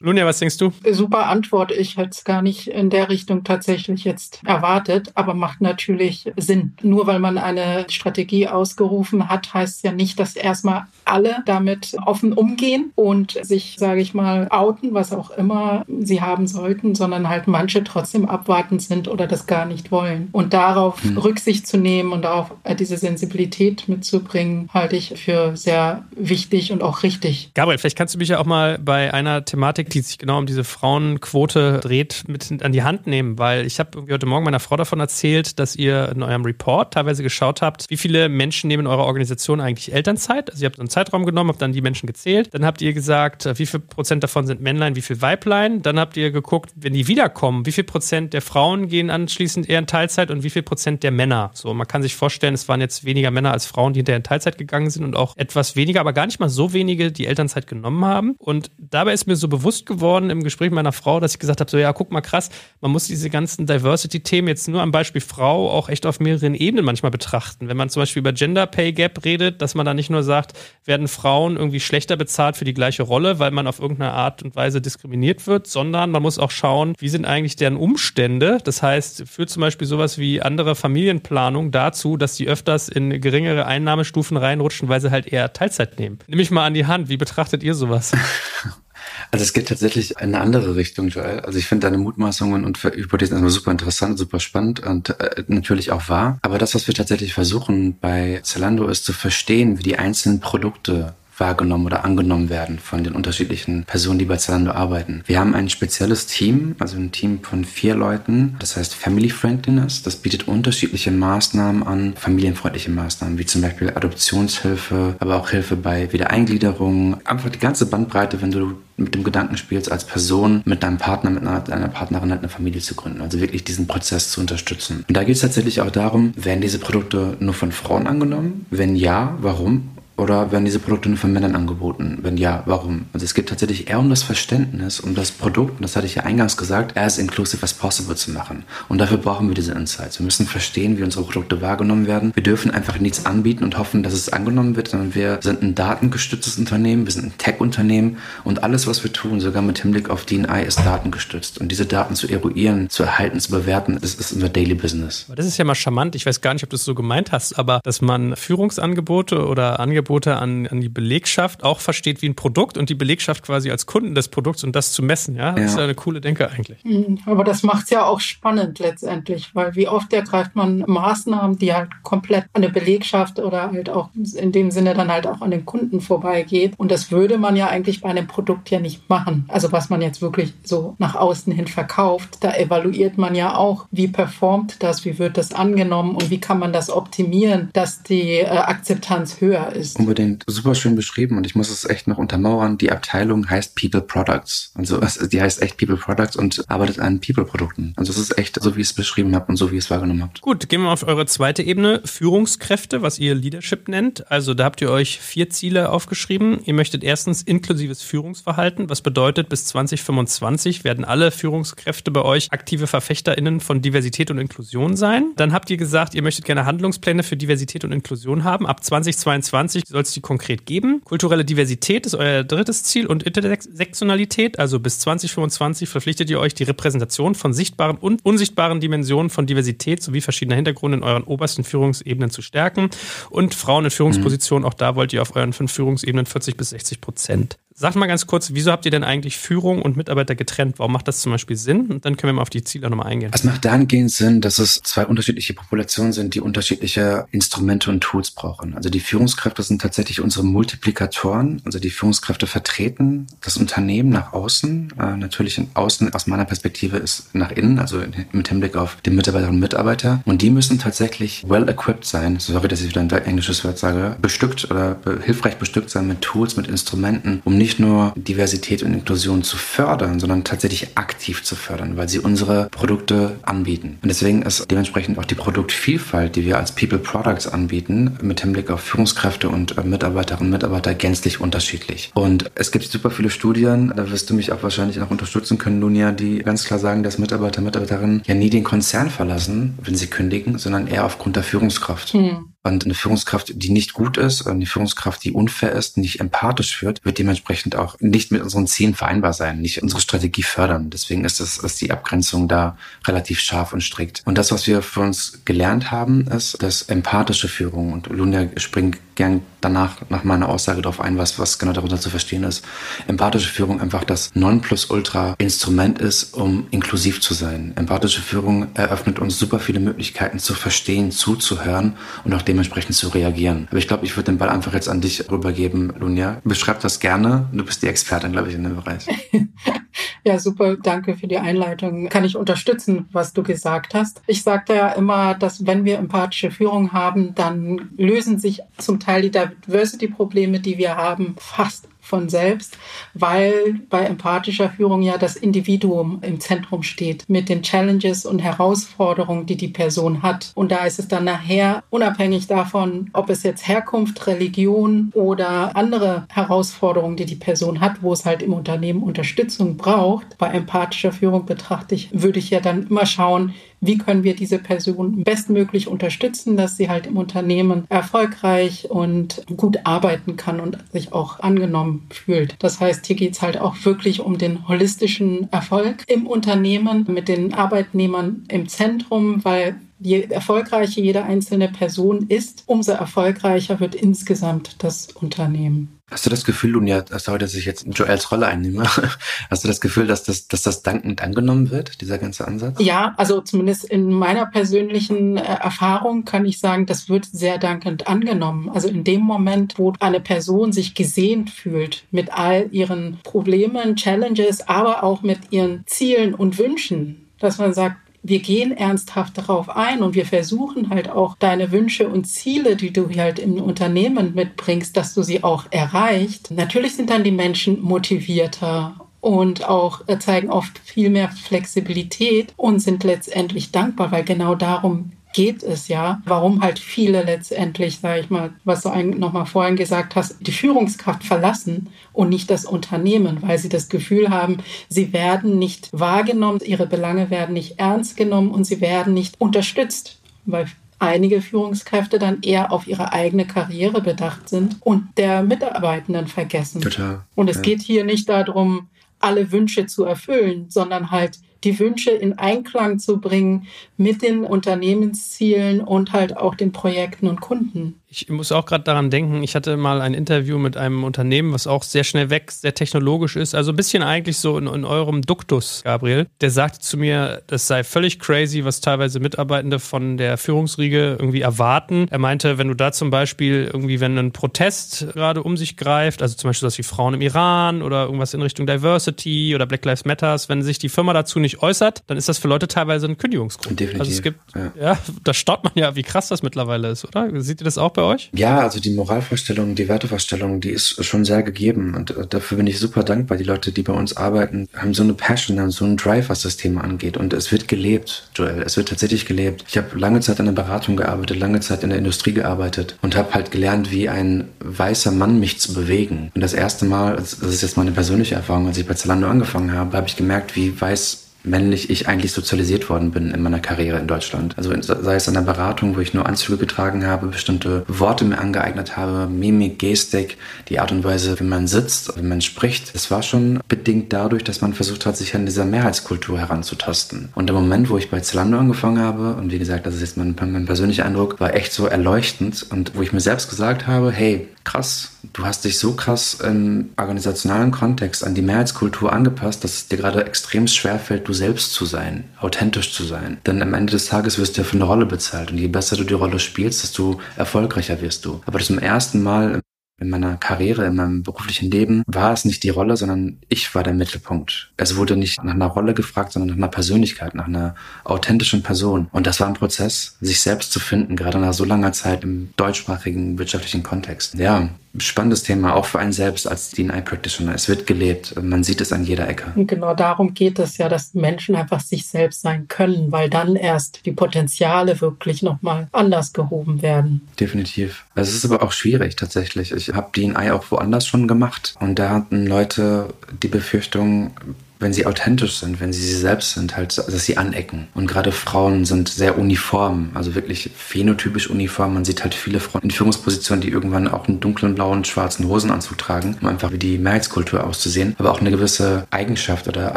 B: Lunja, was denkst du?
C: Super Antwort. Ich hätte es gar nicht in der Richtung tatsächlich jetzt erwartet, aber macht natürlich Sinn. Nur weil man eine Strategie ausgerufen hat, heißt ja nicht, dass erstmal alle damit offen umgehen und sich, sage ich mal, outen, was auch immer sie haben sollten, sondern halt manche trotzdem abwartend sind oder das gar nicht wollen. Und darauf hm. Rücksicht zu nehmen und darauf äh, diese Sensibilität mitzubringen, halte ich für sehr wichtig und auch richtig.
B: Gabriel, vielleicht kannst du mich ja auch mal bei einer Thematik, die sich genau um diese Frauenquote dreht, mit an die Hand nehmen, weil ich habe heute Morgen meiner Frau davon erzählt, dass ihr in eurem Report teilweise geschaut habt, wie viele Menschen nehmen in eurer Organisation eigentlich Elternzeit. Also ihr habt einen Zeitraum genommen, habt dann die Menschen gezählt. Dann habt ihr gesagt, äh, wie viel Prozent davon sind Männlein, wie viel Weiblein. Dann habt ihr geguckt, wenn die wiederkommen, wie viel Prozent der Frauen gehen anschließend eher in Teilzeit und wie viel Prozent der Männer. So, man kann sich vorstellen, es waren jetzt weniger Männer als Frauen, die hinterher in Teilzeit gegangen sind und auch etwas weniger, aber gar nicht mal so wenige, die Elternzeit genommen haben. Und dabei ist mir so bewusst geworden im Gespräch mit meiner Frau, dass ich gesagt habe, so ja, guck mal krass, man muss diese ganzen Diversity-Themen jetzt nur am Beispiel Frau auch echt auf mehreren Ebenen manchmal betrachten. Wenn man zum Beispiel über Gender Pay Gap redet, dass man da nicht nur sagt, werden Frauen irgendwie schlechter bezahlt für die gleiche Rolle, weil man auf irgendeine Art und Weise diskriminiert wird, sondern man muss auch schauen, wie sind eigentlich deren Umstände. Das heißt, führt zum Beispiel sowas wie andere Familienplanung dazu, dass sie öfters in geringere Einnahmestufen reinrutschen, weil sie halt eher Teilzeit nehmen. Nimm mich mal an die Hand. Wie betrachtet ihr sowas? <laughs>
D: Also es geht tatsächlich in eine andere Richtung, Joel. Also ich finde deine Mutmaßungen und Hypothesen erstmal super interessant, super spannend und äh, natürlich auch wahr. Aber das, was wir tatsächlich versuchen bei Zalando, ist zu verstehen, wie die einzelnen Produkte wahrgenommen oder angenommen werden von den unterschiedlichen Personen, die bei Zalando arbeiten. Wir haben ein spezielles Team, also ein Team von vier Leuten, das heißt Family Friendliness. Das bietet unterschiedliche Maßnahmen an, familienfreundliche Maßnahmen, wie zum Beispiel Adoptionshilfe, aber auch Hilfe bei Wiedereingliederung. Einfach die ganze Bandbreite, wenn du mit dem Gedanken spielst, als Person mit deinem Partner, mit einer, deiner Partnerin halt eine Familie zu gründen. Also wirklich diesen Prozess zu unterstützen. Und da geht es tatsächlich auch darum, werden diese Produkte nur von Frauen angenommen? Wenn ja, warum? Oder werden diese Produkte nur von Männern angeboten? Wenn ja, warum? Also es geht tatsächlich eher um das Verständnis, um das Produkt, und das hatte ich ja eingangs gesagt, as inclusive as possible zu machen. Und dafür brauchen wir diese Insights. Wir müssen verstehen, wie unsere Produkte wahrgenommen werden. Wir dürfen einfach nichts anbieten und hoffen, dass es angenommen wird, sondern wir sind ein datengestütztes Unternehmen, wir sind ein Tech-Unternehmen und alles, was wir tun, sogar mit Hinblick auf DNI, ist datengestützt. Und diese Daten zu eruieren, zu erhalten, zu bewerten, das ist unser Daily Business.
B: Das ist ja mal charmant. Ich weiß gar nicht, ob du es so gemeint hast, aber dass man Führungsangebote oder Angebote an, an die Belegschaft auch versteht wie ein Produkt und die Belegschaft quasi als Kunden des Produkts und das zu messen. Ja, das ja. ist ja eine coole Denke eigentlich.
C: Mhm, aber das macht es ja auch spannend letztendlich, weil wie oft ergreift man Maßnahmen, die halt komplett an der Belegschaft oder halt auch in dem Sinne dann halt auch an den Kunden vorbeigeht. Und das würde man ja eigentlich bei einem Produkt ja nicht machen. Also was man jetzt wirklich so nach außen hin verkauft, da evaluiert man ja auch, wie performt das, wie wird das angenommen und wie kann man das optimieren, dass die äh, Akzeptanz höher ist.
D: Unbedingt super schön beschrieben und ich muss es echt noch untermauern. Die Abteilung heißt People Products. Also die heißt echt People Products und arbeitet an People-Produkten. Also es ist echt so, wie ich es beschrieben habe und so, wie ihr es wahrgenommen habt.
B: Gut, gehen wir auf eure zweite Ebene, Führungskräfte, was ihr Leadership nennt. Also da habt ihr euch vier Ziele aufgeschrieben. Ihr möchtet erstens inklusives Führungsverhalten, was bedeutet, bis 2025 werden alle Führungskräfte bei euch aktive VerfechterInnen von Diversität und Inklusion sein. Dann habt ihr gesagt, ihr möchtet gerne Handlungspläne für Diversität und Inklusion haben. Ab 2022 soll es die konkret geben. Kulturelle Diversität ist euer drittes Ziel und Intersektionalität. Also bis 2025 verpflichtet ihr euch, die Repräsentation von sichtbaren und unsichtbaren Dimensionen von Diversität sowie verschiedener Hintergründe in euren obersten Führungsebenen zu stärken. Und Frauen in Führungspositionen, mhm. auch da wollt ihr auf euren fünf Führungsebenen 40 bis 60 Prozent Sag mal ganz kurz, wieso habt ihr denn eigentlich Führung und Mitarbeiter getrennt? Warum macht das zum Beispiel Sinn? Und dann können wir mal auf die Ziele nochmal eingehen.
D: Es macht dahingehend Sinn, dass es zwei unterschiedliche Populationen sind, die unterschiedliche Instrumente und Tools brauchen. Also die Führungskräfte sind tatsächlich unsere Multiplikatoren. Also die Führungskräfte vertreten das Unternehmen nach außen. Äh, natürlich in außen aus meiner Perspektive ist nach innen, also mit Hinblick auf die Mitarbeiterinnen und Mitarbeiter. Und die müssen tatsächlich well equipped sein. Sorry, dass ich wieder ein englisches Wort sage. Bestückt oder hilfreich bestückt sein mit Tools, mit Instrumenten, um nicht nicht nur Diversität und Inklusion zu fördern, sondern tatsächlich aktiv zu fördern, weil sie unsere Produkte anbieten. Und deswegen ist dementsprechend auch die Produktvielfalt, die wir als People Products anbieten, mit Hinblick auf Führungskräfte und äh, Mitarbeiterinnen und Mitarbeiter gänzlich unterschiedlich. Und es gibt super viele Studien, da wirst du mich auch wahrscheinlich auch unterstützen können, Lunia, die ganz klar sagen, dass Mitarbeiter, Mitarbeiterinnen ja nie den Konzern verlassen, wenn sie kündigen, sondern eher aufgrund der Führungskraft. Hm. Und eine Führungskraft, die nicht gut ist, eine Führungskraft, die unfair ist, nicht empathisch führt, wird dementsprechend auch nicht mit unseren Zielen vereinbar sein, nicht unsere Strategie fördern. Deswegen ist, das, ist die Abgrenzung da relativ scharf und strikt. Und das, was wir für uns gelernt haben, ist, dass empathische Führung, und Lunia springt gern danach nach meiner Aussage darauf ein, was, was genau darunter zu verstehen ist. Empathische Führung einfach das Nonplusultra-Instrument ist, um inklusiv zu sein. Empathische Führung eröffnet uns super viele Möglichkeiten zu verstehen, zuzuhören und auch dementsprechend zu reagieren. Aber ich glaube, ich würde den Ball einfach jetzt an dich rübergeben, Lunia. Beschreib das gerne. Du bist die Expertin, glaube ich, in dem Bereich. <laughs>
C: ja, super. Danke für die Einleitung. Kann ich unterstützen, was du gesagt hast. Ich sagte ja immer, dass wenn wir empathische Führung haben, dann lösen sich zum Teil die Diversity-Probleme, die wir haben, fast von selbst, weil bei empathischer Führung ja das Individuum im Zentrum steht mit den Challenges und Herausforderungen, die die Person hat. Und da ist es dann nachher unabhängig davon, ob es jetzt Herkunft, Religion oder andere Herausforderungen, die die Person hat, wo es halt im Unternehmen Unterstützung braucht. Bei empathischer Führung betrachte ich, würde ich ja dann immer schauen, wie können wir diese Person bestmöglich unterstützen, dass sie halt im Unternehmen erfolgreich und gut arbeiten kann und sich auch angenommen fühlt. Das heißt, hier geht es halt auch wirklich um den holistischen Erfolg im Unternehmen mit den Arbeitnehmern im Zentrum, weil je erfolgreicher jede einzelne Person ist, umso erfolgreicher wird insgesamt das Unternehmen.
D: Hast du das Gefühl, Lunia, sorry, dass ich jetzt Joels Rolle einnehme, <laughs> hast du das Gefühl, dass das, dass das dankend angenommen wird, dieser ganze Ansatz?
C: Ja, also zumindest in meiner persönlichen äh, Erfahrung kann ich sagen, das wird sehr dankend angenommen. Also in dem Moment, wo eine Person sich gesehen fühlt mit all ihren Problemen, Challenges, aber auch mit ihren Zielen und Wünschen, dass man sagt, wir gehen ernsthaft darauf ein und wir versuchen halt auch deine Wünsche und Ziele, die du halt im Unternehmen mitbringst, dass du sie auch erreicht. Natürlich sind dann die Menschen motivierter und auch äh, zeigen oft viel mehr Flexibilität und sind letztendlich dankbar, weil genau darum geht es ja, warum halt viele letztendlich, sage ich mal, was du nochmal vorhin gesagt hast, die Führungskraft verlassen und nicht das Unternehmen, weil sie das Gefühl haben, sie werden nicht wahrgenommen, ihre Belange werden nicht ernst genommen und sie werden nicht unterstützt, weil einige Führungskräfte dann eher auf ihre eigene Karriere bedacht sind und der Mitarbeitenden vergessen.
D: Total.
C: Und es ja. geht hier nicht darum, alle Wünsche zu erfüllen, sondern halt die Wünsche in Einklang zu bringen mit den Unternehmenszielen und halt auch den Projekten und Kunden.
B: Ich muss auch gerade daran denken, ich hatte mal ein Interview mit einem Unternehmen, was auch sehr schnell wächst, sehr technologisch ist, also ein bisschen eigentlich so in, in eurem Duktus, Gabriel. Der sagte zu mir, das sei völlig crazy, was teilweise Mitarbeitende von der Führungsriege irgendwie erwarten. Er meinte, wenn du da zum Beispiel irgendwie, wenn ein Protest gerade um sich greift, also zum Beispiel das wie Frauen im Iran oder irgendwas in Richtung Diversity oder Black Lives Matters, wenn sich die Firma dazu nicht äußert, dann ist das für Leute teilweise ein Kündigungsgrund.
D: Definitiv.
B: Also es gibt, ja, ja da staut man ja, wie krass das mittlerweile ist, oder? Seht ihr das auch bei euch?
D: Ja, also die Moralvorstellung, die Wertevorstellung, die ist schon sehr gegeben und äh, dafür bin ich super dankbar. Die Leute, die bei uns arbeiten, haben so eine Passion, haben so einen Drive, was das Thema angeht und es wird gelebt, Joel. Es wird tatsächlich gelebt. Ich habe lange Zeit in der Beratung gearbeitet, lange Zeit in der Industrie gearbeitet und habe halt gelernt, wie ein weißer Mann mich zu bewegen. Und das erste Mal, das ist jetzt meine persönliche Erfahrung, als ich bei Zalando angefangen habe, habe ich gemerkt, wie weiß männlich ich eigentlich sozialisiert worden bin in meiner Karriere in Deutschland. Also sei es an der Beratung, wo ich nur Anzüge getragen habe, bestimmte Worte mir angeeignet habe, Mimik, Gestik, die Art und Weise, wie man sitzt, wie man spricht. Es war schon bedingt dadurch, dass man versucht hat, sich an dieser Mehrheitskultur heranzutasten. Und der Moment, wo ich bei Zalando angefangen habe, und wie gesagt, das ist jetzt mein, mein persönlicher Eindruck, war echt so erleuchtend und wo ich mir selbst gesagt habe, hey, krass, du hast dich so krass im organisationalen Kontext an die Mehrheitskultur angepasst, dass es dir gerade extrem schwer fällt, du selbst zu sein, authentisch zu sein. Denn am Ende des Tages wirst du ja für eine Rolle bezahlt und je besser du die Rolle spielst, desto erfolgreicher wirst du. Aber zum ersten Mal in meiner Karriere, in meinem beruflichen Leben war es nicht die Rolle, sondern ich war der Mittelpunkt. Es wurde nicht nach einer Rolle gefragt, sondern nach einer Persönlichkeit, nach einer authentischen Person. Und das war ein Prozess, sich selbst zu finden, gerade nach so langer Zeit im deutschsprachigen wirtschaftlichen Kontext. Ja, spannendes Thema, auch für einen selbst als DNI Practitioner. Es wird gelebt, man sieht es an jeder Ecke.
C: Und genau darum geht es ja, dass Menschen einfach sich selbst sein können, weil dann erst die Potenziale wirklich nochmal anders gehoben werden.
D: Definitiv. Es ist aber auch schwierig tatsächlich. Ich habe DNI auch woanders schon gemacht und da hatten Leute die Befürchtung, wenn sie authentisch sind, wenn sie sie selbst sind, halt, dass sie anecken. Und gerade Frauen sind sehr uniform, also wirklich phänotypisch uniform. Man sieht halt viele Frauen in Führungspositionen, die irgendwann auch einen dunklen blauen, schwarzen Hosenanzug tragen, um einfach wie die Mehrheitskultur auszusehen, aber auch eine gewisse Eigenschaft oder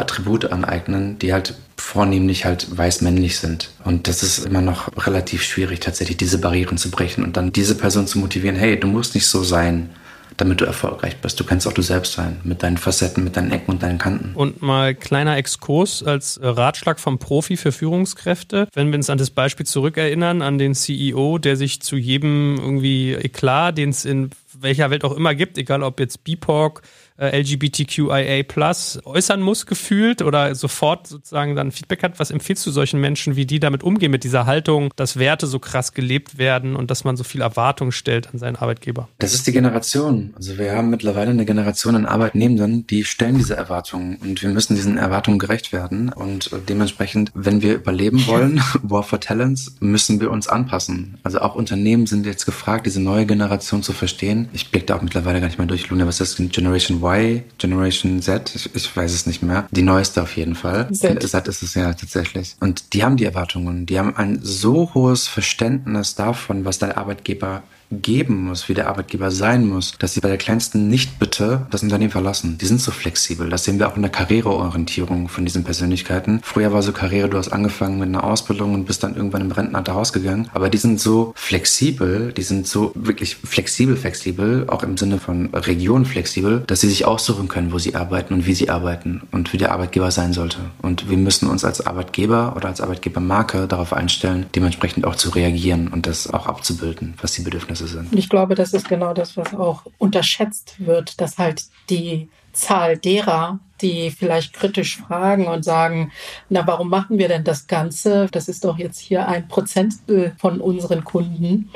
D: Attribute aneignen, die halt vornehmlich halt weiß-männlich sind. Und das ist immer noch relativ schwierig, tatsächlich diese Barrieren zu brechen und dann diese Person zu motivieren, hey, du musst nicht so sein damit du erfolgreich bist. Du kannst auch du selbst sein, mit deinen Facetten, mit deinen Ecken und deinen Kanten.
B: Und mal kleiner Exkurs als äh, Ratschlag vom Profi für Führungskräfte. Wenn wir uns an das Beispiel zurückerinnern, an den CEO, der sich zu jedem irgendwie Eklat, den es in welcher Welt auch immer gibt, egal ob jetzt BIPOC, äh, LGBTQIA äußern muss, gefühlt oder sofort sozusagen dann Feedback hat. Was empfiehlst du solchen Menschen, wie die damit umgehen, mit dieser Haltung, dass Werte so krass gelebt werden und dass man so viel Erwartung stellt an seinen Arbeitgeber?
D: Das ist die Generation. Also wir haben mittlerweile eine Generation an Arbeitnehmenden, die stellen diese Erwartungen und wir müssen diesen Erwartungen gerecht werden und dementsprechend, wenn wir überleben wollen, <laughs> War for Talents, müssen wir uns anpassen. Also auch Unternehmen sind jetzt gefragt, diese neue Generation zu verstehen. Ich blicke da auch mittlerweile gar nicht mehr durch, Luna, was ist das? Generation Y Y, Generation Z, ich, ich, weiß es nicht mehr. Die neueste auf jeden Fall. Z. Z ist es ja tatsächlich. Und die haben die Erwartungen. Die haben ein so hohes Verständnis davon, was der Arbeitgeber geben muss, wie der Arbeitgeber sein muss, dass sie bei der kleinsten Nicht-Bitte das Unternehmen verlassen. Die sind so flexibel. Das sehen wir auch in der Karriereorientierung von diesen Persönlichkeiten. Früher war so Karriere, du hast angefangen mit einer Ausbildung und bist dann irgendwann im Rentenalter rausgegangen. Aber die sind so flexibel, die sind so wirklich flexibel, flexibel, auch im Sinne von Region flexibel, dass sie sich aussuchen können, wo sie arbeiten und wie sie arbeiten und wie der Arbeitgeber sein sollte. Und wir müssen uns als Arbeitgeber oder als Arbeitgebermarke darauf einstellen, dementsprechend auch zu reagieren und das auch abzubilden, was die Bedürfnisse Ergebnisse sind.
C: Ich glaube, das ist genau das, was auch unterschätzt wird, dass halt die Zahl derer, die vielleicht kritisch fragen und sagen, na, warum machen wir denn das Ganze? Das ist doch jetzt hier ein Prozent von unseren Kunden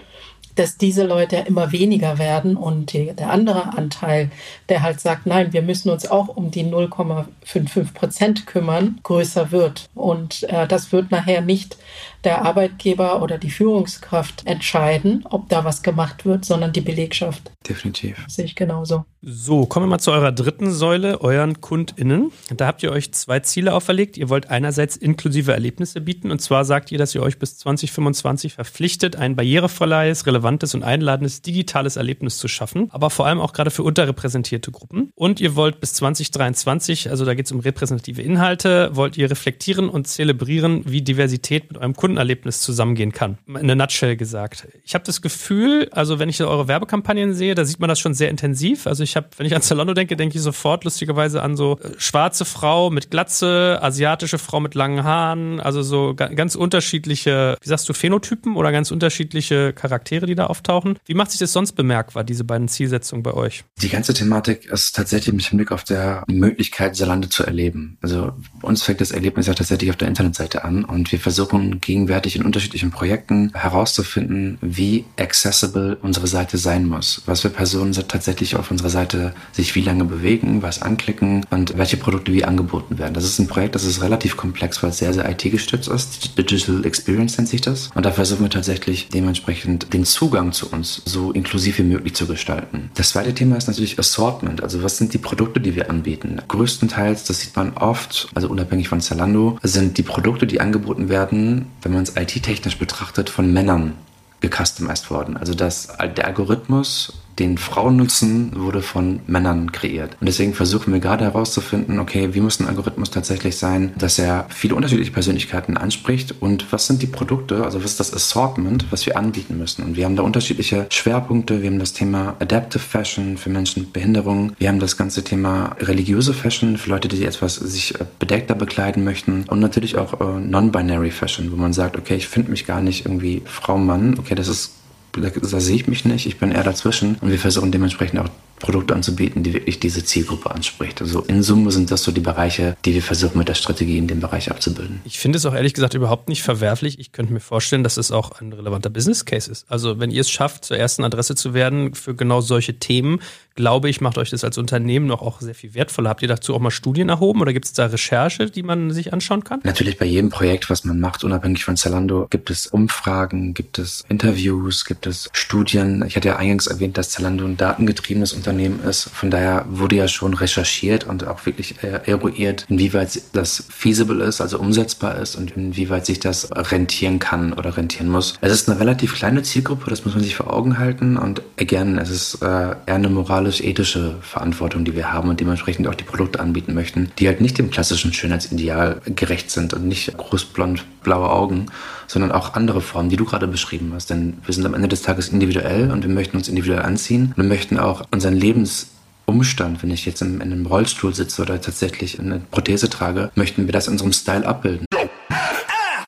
C: dass diese Leute immer weniger werden und die, der andere Anteil, der halt sagt, nein, wir müssen uns auch um die 0,55 Prozent kümmern, größer wird. Und äh, das wird nachher nicht der Arbeitgeber oder die Führungskraft entscheiden, ob da was gemacht wird, sondern die Belegschaft.
D: Definitiv.
C: sehe ich genauso.
B: So, kommen wir mal zu eurer dritten Säule, euren KundInnen. Da habt ihr euch zwei Ziele auferlegt. Ihr wollt einerseits inklusive Erlebnisse bieten. Und zwar sagt ihr, dass ihr euch bis 2025 verpflichtet, ein barrierefreies, relevantes und einladendes digitales Erlebnis zu schaffen. Aber vor allem auch gerade für unterrepräsentierte Gruppen. Und ihr wollt bis 2023, also da geht es um repräsentative Inhalte, wollt ihr reflektieren und zelebrieren, wie Diversität mit eurem Kundenerlebnis zusammengehen kann. In einer Nutshell gesagt. Ich habe das Gefühl, also wenn ich eure Werbekampagnen sehe, da sieht man das schon sehr intensiv. Also ich habe, wenn ich an Zalando denke, denke ich sofort lustigerweise an so äh, schwarze Frau mit Glatze, asiatische Frau mit langen Haaren, also so ga ganz unterschiedliche, wie sagst du, Phänotypen oder ganz unterschiedliche Charaktere, die da auftauchen. Wie macht sich das sonst bemerkbar, diese beiden Zielsetzungen bei euch?
D: Die ganze Thematik ist tatsächlich mit Blick auf der Möglichkeit, Zalando zu erleben. Also uns fängt das Erlebnis ja tatsächlich auf der Internetseite an und wir versuchen gegenwärtig in unterschiedlichen Projekten herauszufinden, wie accessible unsere Seite sein muss, was für Personen tatsächlich auf unserer Seite sich wie lange bewegen, was anklicken und welche Produkte wie angeboten werden. Das ist ein Projekt, das ist relativ komplex, weil es sehr, sehr IT-gestützt ist. Digital Experience nennt sich das. Und da versuchen wir tatsächlich dementsprechend den Zugang zu uns so inklusiv wie möglich zu gestalten. Das zweite Thema ist natürlich Assortment. Also was sind die Produkte, die wir anbieten? Größtenteils, das sieht man oft, also unabhängig von Zalando, sind die Produkte, die angeboten werden, wenn man es IT-technisch betrachtet, von Männern gecustomized worden. Also dass der Algorithmus den Frauen nutzen, wurde von Männern kreiert. Und deswegen versuchen wir gerade herauszufinden, okay, wie muss ein Algorithmus tatsächlich sein, dass er viele unterschiedliche Persönlichkeiten anspricht und was sind die Produkte, also was ist das Assortment, was wir anbieten müssen. Und wir haben da unterschiedliche Schwerpunkte. Wir haben das Thema Adaptive Fashion für Menschen mit Behinderung. Wir haben das ganze Thema religiöse Fashion für Leute, die etwas sich äh, bedeckter bekleiden möchten. Und natürlich auch äh, Non-Binary Fashion, wo man sagt, okay, ich finde mich gar nicht irgendwie Frau, Mann. Okay, das ist da, da sehe ich mich nicht, ich bin eher dazwischen. Und wir versuchen dementsprechend auch Produkte anzubieten, die wirklich diese Zielgruppe anspricht. Also in Summe sind das so die Bereiche, die wir versuchen mit der Strategie in dem Bereich abzubilden.
B: Ich finde es auch ehrlich gesagt überhaupt nicht verwerflich. Ich könnte mir vorstellen, dass es auch ein relevanter Business Case ist. Also wenn ihr es schafft, zur ersten Adresse zu werden für genau solche Themen, glaube ich, macht euch das als Unternehmen noch auch sehr viel wertvoller. Habt ihr dazu auch mal Studien erhoben oder gibt es da Recherche, die man sich anschauen kann?
D: Natürlich bei jedem Projekt, was man macht, unabhängig von Zalando, gibt es Umfragen, gibt es Interviews, gibt es Studien. Ich hatte ja eingangs erwähnt, dass Zalando ein datengetriebenes Unternehmen ist. Von daher wurde ja schon recherchiert und auch wirklich äh, eruiert, inwieweit das feasible ist, also umsetzbar ist und inwieweit sich das rentieren kann oder rentieren muss. Es ist eine relativ kleine Zielgruppe, das muss man sich vor Augen halten und again, es ist äh, eher eine Moral moralisch-ethische Verantwortung, die wir haben und dementsprechend auch die Produkte anbieten möchten, die halt nicht dem klassischen Schönheitsideal gerecht sind und nicht großblond blaue Augen, sondern auch andere Formen, die du gerade beschrieben hast. Denn wir sind am Ende des Tages individuell und wir möchten uns individuell anziehen wir möchten auch unseren Lebensumstand, wenn ich jetzt in einem Rollstuhl sitze oder tatsächlich eine Prothese trage, möchten wir das in unserem Style abbilden.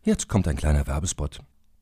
A: Jetzt kommt ein kleiner Werbespot.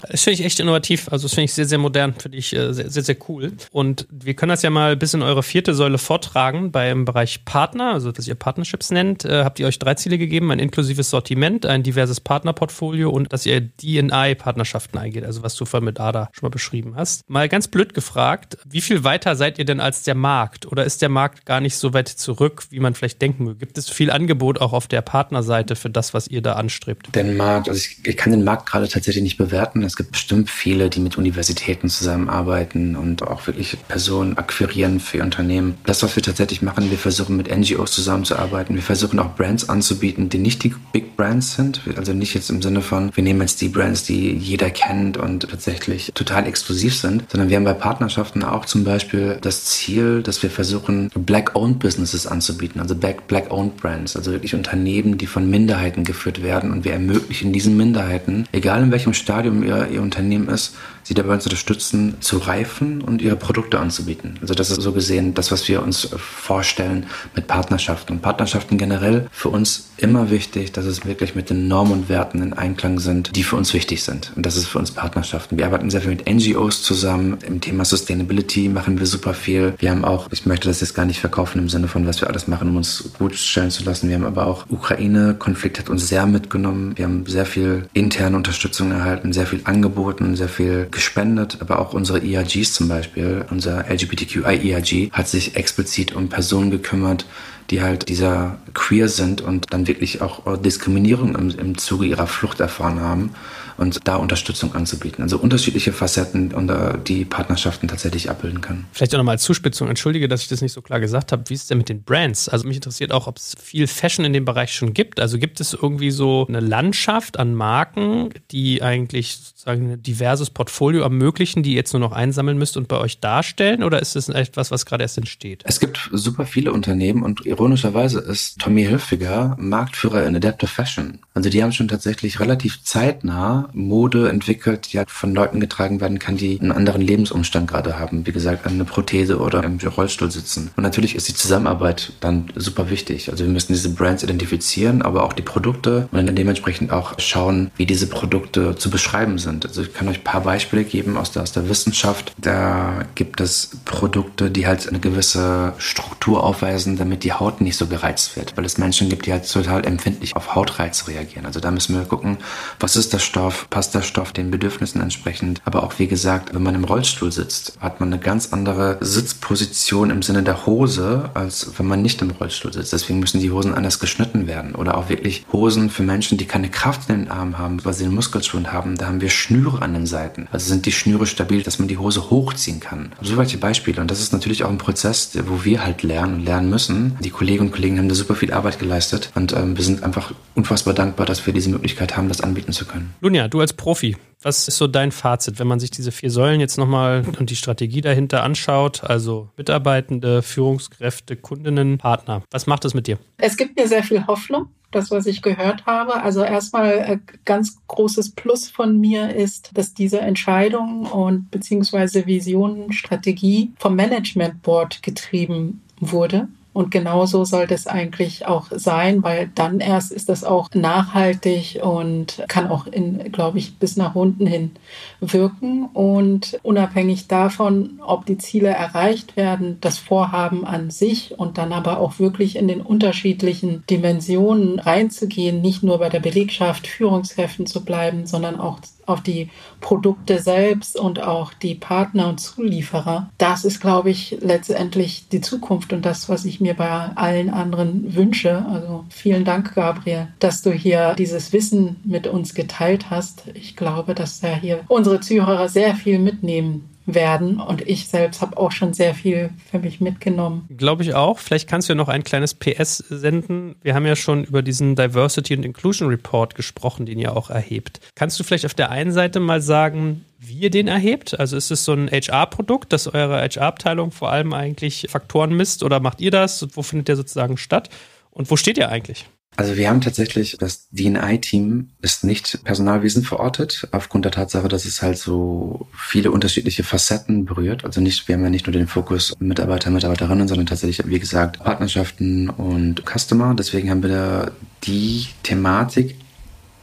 B: Das finde ich echt innovativ. Also das finde ich sehr, sehr modern, finde ich äh, sehr, sehr, sehr cool. Und wir können das ja mal bis in eure vierte Säule vortragen beim Bereich Partner, also was ihr Partnerships nennt. Äh, habt ihr euch drei Ziele gegeben, ein inklusives Sortiment, ein diverses Partnerportfolio und dass ihr DNI-Partnerschaften eingeht, also was du vorhin mit Ada schon mal beschrieben hast. Mal ganz blöd gefragt, wie viel weiter seid ihr denn als der Markt? Oder ist der Markt gar nicht so weit zurück, wie man vielleicht denken würde? Gibt es viel Angebot auch auf der Partnerseite für das, was ihr da anstrebt?
D: Den Markt, also ich, ich kann den Markt gerade tatsächlich nicht bewerten Es gibt bestimmt viele, die mit Universitäten zusammenarbeiten und auch wirklich Personen akquirieren für ihr Unternehmen. Das, was wir tatsächlich machen, wir versuchen mit NGOs zusammenzuarbeiten. Wir versuchen auch Brands anzubieten, die nicht die Big Brands sind. Also nicht jetzt im Sinne von, wir nehmen jetzt die Brands, die jeder kennt und tatsächlich total exklusiv sind, sondern wir haben bei Partnerschaften auch zum Beispiel das Ziel, dass wir versuchen, Black-Owned Businesses anzubieten, also Black-Owned Brands, also wirklich Unternehmen, die von Minderheiten geführt werden und wir ermöglichen diesen Minderheiten, egal in welchem Stadium ihr, ihr Unternehmen ist, sie dabei zu unterstützen, zu reifen und ihre Produkte anzubieten. Also das ist so gesehen das, was wir uns vorstellen mit Partnerschaften. Und Partnerschaften generell für uns immer wichtig, dass es wirklich mit den Normen und Werten in Einklang sind, die für uns wichtig sind. Und das ist für uns Partnerschaften. Wir arbeiten sehr viel mit NGOs zusammen. Im Thema Sustainability machen wir super viel. Wir haben auch, ich möchte das jetzt gar nicht verkaufen im Sinne von, was wir alles machen, um uns gut stellen zu lassen. Wir haben aber auch Ukraine-Konflikt hat uns sehr mitgenommen. Wir haben sehr viel interne Unterstützung erhalten, sehr viel angeboten, sehr viel gespendet, aber auch unsere ERGs zum Beispiel, unser LGBTQI-ERG, hat sich explizit um Personen gekümmert, die halt dieser queer sind und dann wirklich auch Diskriminierung im, im Zuge ihrer Flucht erfahren haben und da Unterstützung anzubieten. Also unterschiedliche Facetten, unter die Partnerschaften tatsächlich abbilden können.
B: Vielleicht auch nochmal als Zuspitzung, entschuldige, dass ich das nicht so klar gesagt habe. Wie ist es denn mit den Brands? Also mich interessiert auch, ob es viel Fashion in dem Bereich schon gibt. Also gibt es irgendwie so eine Landschaft an Marken, die eigentlich sozusagen ein diverses Portfolio ermöglichen, die ihr jetzt nur noch einsammeln müsst und bei euch darstellen? Oder ist das etwas, was gerade erst entsteht?
D: Es gibt super viele Unternehmen und ironischerweise ist Tommy Hilfiger Marktführer in Adaptive Fashion. Also die haben schon tatsächlich relativ zeitnah Mode entwickelt, die halt von Leuten getragen werden kann, die einen anderen Lebensumstand gerade haben. Wie gesagt, eine Prothese oder im Rollstuhl sitzen. Und natürlich ist die Zusammenarbeit dann super wichtig. Also wir müssen diese Brands identifizieren, aber auch die Produkte und dann dementsprechend auch schauen, wie diese Produkte zu beschreiben sind. Also ich kann euch ein paar Beispiele geben aus der, aus der Wissenschaft. Da gibt es Produkte, die halt eine gewisse Struktur aufweisen, damit die Haut nicht so gereizt wird. Weil es Menschen gibt, die halt total empfindlich auf Hautreiz reagieren. Also da müssen wir gucken, was ist der Stoff, passt der Stoff den Bedürfnissen entsprechend. Aber auch wie gesagt, wenn man im Rollstuhl sitzt, hat man eine ganz andere Sitzposition im Sinne der Hose, als wenn man nicht im Rollstuhl sitzt. Deswegen müssen die Hosen anders geschnitten werden. Oder auch wirklich Hosen für Menschen, die keine Kraft in den Armen haben, weil sie einen Muskelschwund haben. Da haben wir Schnüre an den Seiten. Also sind die Schnüre stabil, dass man die Hose hochziehen kann. So welche Beispiele. Und das ist natürlich auch ein Prozess, wo wir halt lernen und lernen müssen. Die Kolleginnen und Kollegen haben da super viel Arbeit geleistet. Und ähm, wir sind einfach unfassbar dankbar, dass wir diese Möglichkeit haben, das anbieten zu können.
B: Lunja, du als Profi, was ist so dein Fazit, wenn man sich diese vier Säulen jetzt nochmal und die Strategie dahinter anschaut? Also Mitarbeitende, Führungskräfte, Kundinnen, Partner. Was macht das mit dir?
C: Es gibt mir sehr viel Hoffnung das, was ich gehört habe. Also erstmal äh, ganz großes Plus von mir ist, dass diese Entscheidung und beziehungsweise Vision, Strategie vom Management Board getrieben wurde. Und genauso sollte es eigentlich auch sein, weil dann erst ist das auch nachhaltig und kann auch in, glaube ich, bis nach unten hin wirken. Und unabhängig davon, ob die Ziele erreicht werden, das Vorhaben an sich und dann aber auch wirklich in den unterschiedlichen Dimensionen reinzugehen, nicht nur bei der Belegschaft, Führungskräften zu bleiben, sondern auch auf die Produkte selbst und auch die Partner und Zulieferer. Das ist, glaube ich, letztendlich die Zukunft und das, was ich mir bei allen anderen wünsche. Also vielen Dank, Gabriel, dass du hier dieses Wissen mit uns geteilt hast. Ich glaube, dass da hier unsere Zuhörer sehr viel mitnehmen werden. Und ich selbst habe auch schon sehr viel für mich mitgenommen.
B: Glaube ich auch. Vielleicht kannst du ja noch ein kleines PS senden. Wir haben ja schon über diesen Diversity and Inclusion Report gesprochen, den ihr auch erhebt. Kannst du vielleicht auf der einen Seite mal sagen, wie ihr den erhebt? Also ist es so ein HR-Produkt, dass eure HR-Abteilung vor allem eigentlich Faktoren misst oder macht ihr das? Wo findet der sozusagen statt? Und wo steht ihr eigentlich?
D: Also wir haben tatsächlich, das DNI-Team ist nicht Personalwesen verortet, aufgrund der Tatsache, dass es halt so viele unterschiedliche Facetten berührt. Also nicht, wir haben ja nicht nur den Fokus Mitarbeiter, Mitarbeiterinnen, sondern tatsächlich, wie gesagt, Partnerschaften und Customer. Deswegen haben wir da die Thematik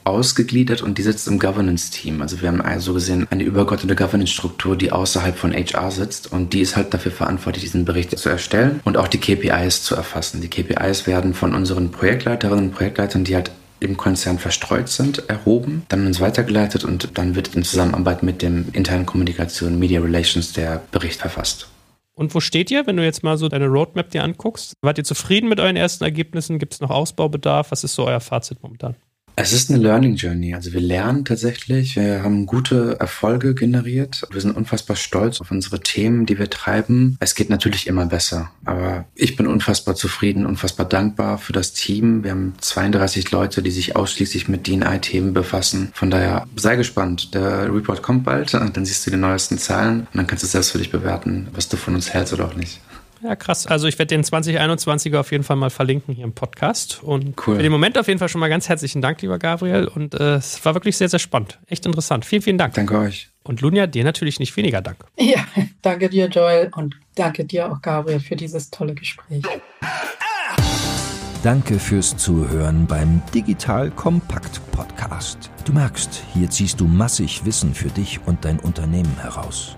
D: ausgegliedert und die sitzt im Governance-Team. Also wir haben also gesehen eine übergeordnete Governance-Struktur, die außerhalb von HR sitzt und die ist halt dafür verantwortlich, diesen Bericht zu erstellen und auch die KPIs zu erfassen. Die KPIs werden von unseren Projektleiterinnen und Projektleitern, die halt im Konzern verstreut sind, erhoben, dann uns weitergeleitet und dann wird in Zusammenarbeit mit dem internen Kommunikation, Media Relations der Bericht verfasst.
B: Und wo steht ihr, wenn du jetzt mal so deine Roadmap dir anguckst? Wart ihr zufrieden mit euren ersten Ergebnissen? Gibt es noch Ausbaubedarf? Was ist so euer Fazit momentan?
D: Es ist eine Learning Journey. Also wir lernen tatsächlich, wir haben gute Erfolge generiert. Wir sind unfassbar stolz auf unsere Themen, die wir treiben. Es geht natürlich immer besser, aber ich bin unfassbar zufrieden, unfassbar dankbar für das Team. Wir haben 32 Leute, die sich ausschließlich mit DNI-Themen befassen. Von daher sei gespannt. Der Report kommt bald, <laughs> dann siehst du die neuesten Zahlen und dann kannst du selbst für dich bewerten, was du von uns hältst oder auch nicht.
B: Ja, krass. Also ich werde den 2021er auf jeden Fall mal verlinken hier im Podcast. Und
D: Cool.
B: für den Moment auf jeden Fall schon mal ganz herzlichen Dank, lieber Gabriel. Und äh, es war wirklich sehr, sehr spannend. Echt interessant. Vielen, vielen Dank.
D: Danke euch.
B: Und Lunja, dir natürlich nicht weniger Dank.
C: Ja, <laughs> danke dir, Joel, und danke dir auch, Gabriel, für dieses tolle Gespräch.
A: Danke fürs Zuhören beim Digital Kompakt Podcast. Du merkst, hier ziehst du massig Wissen für dich und dein Unternehmen heraus.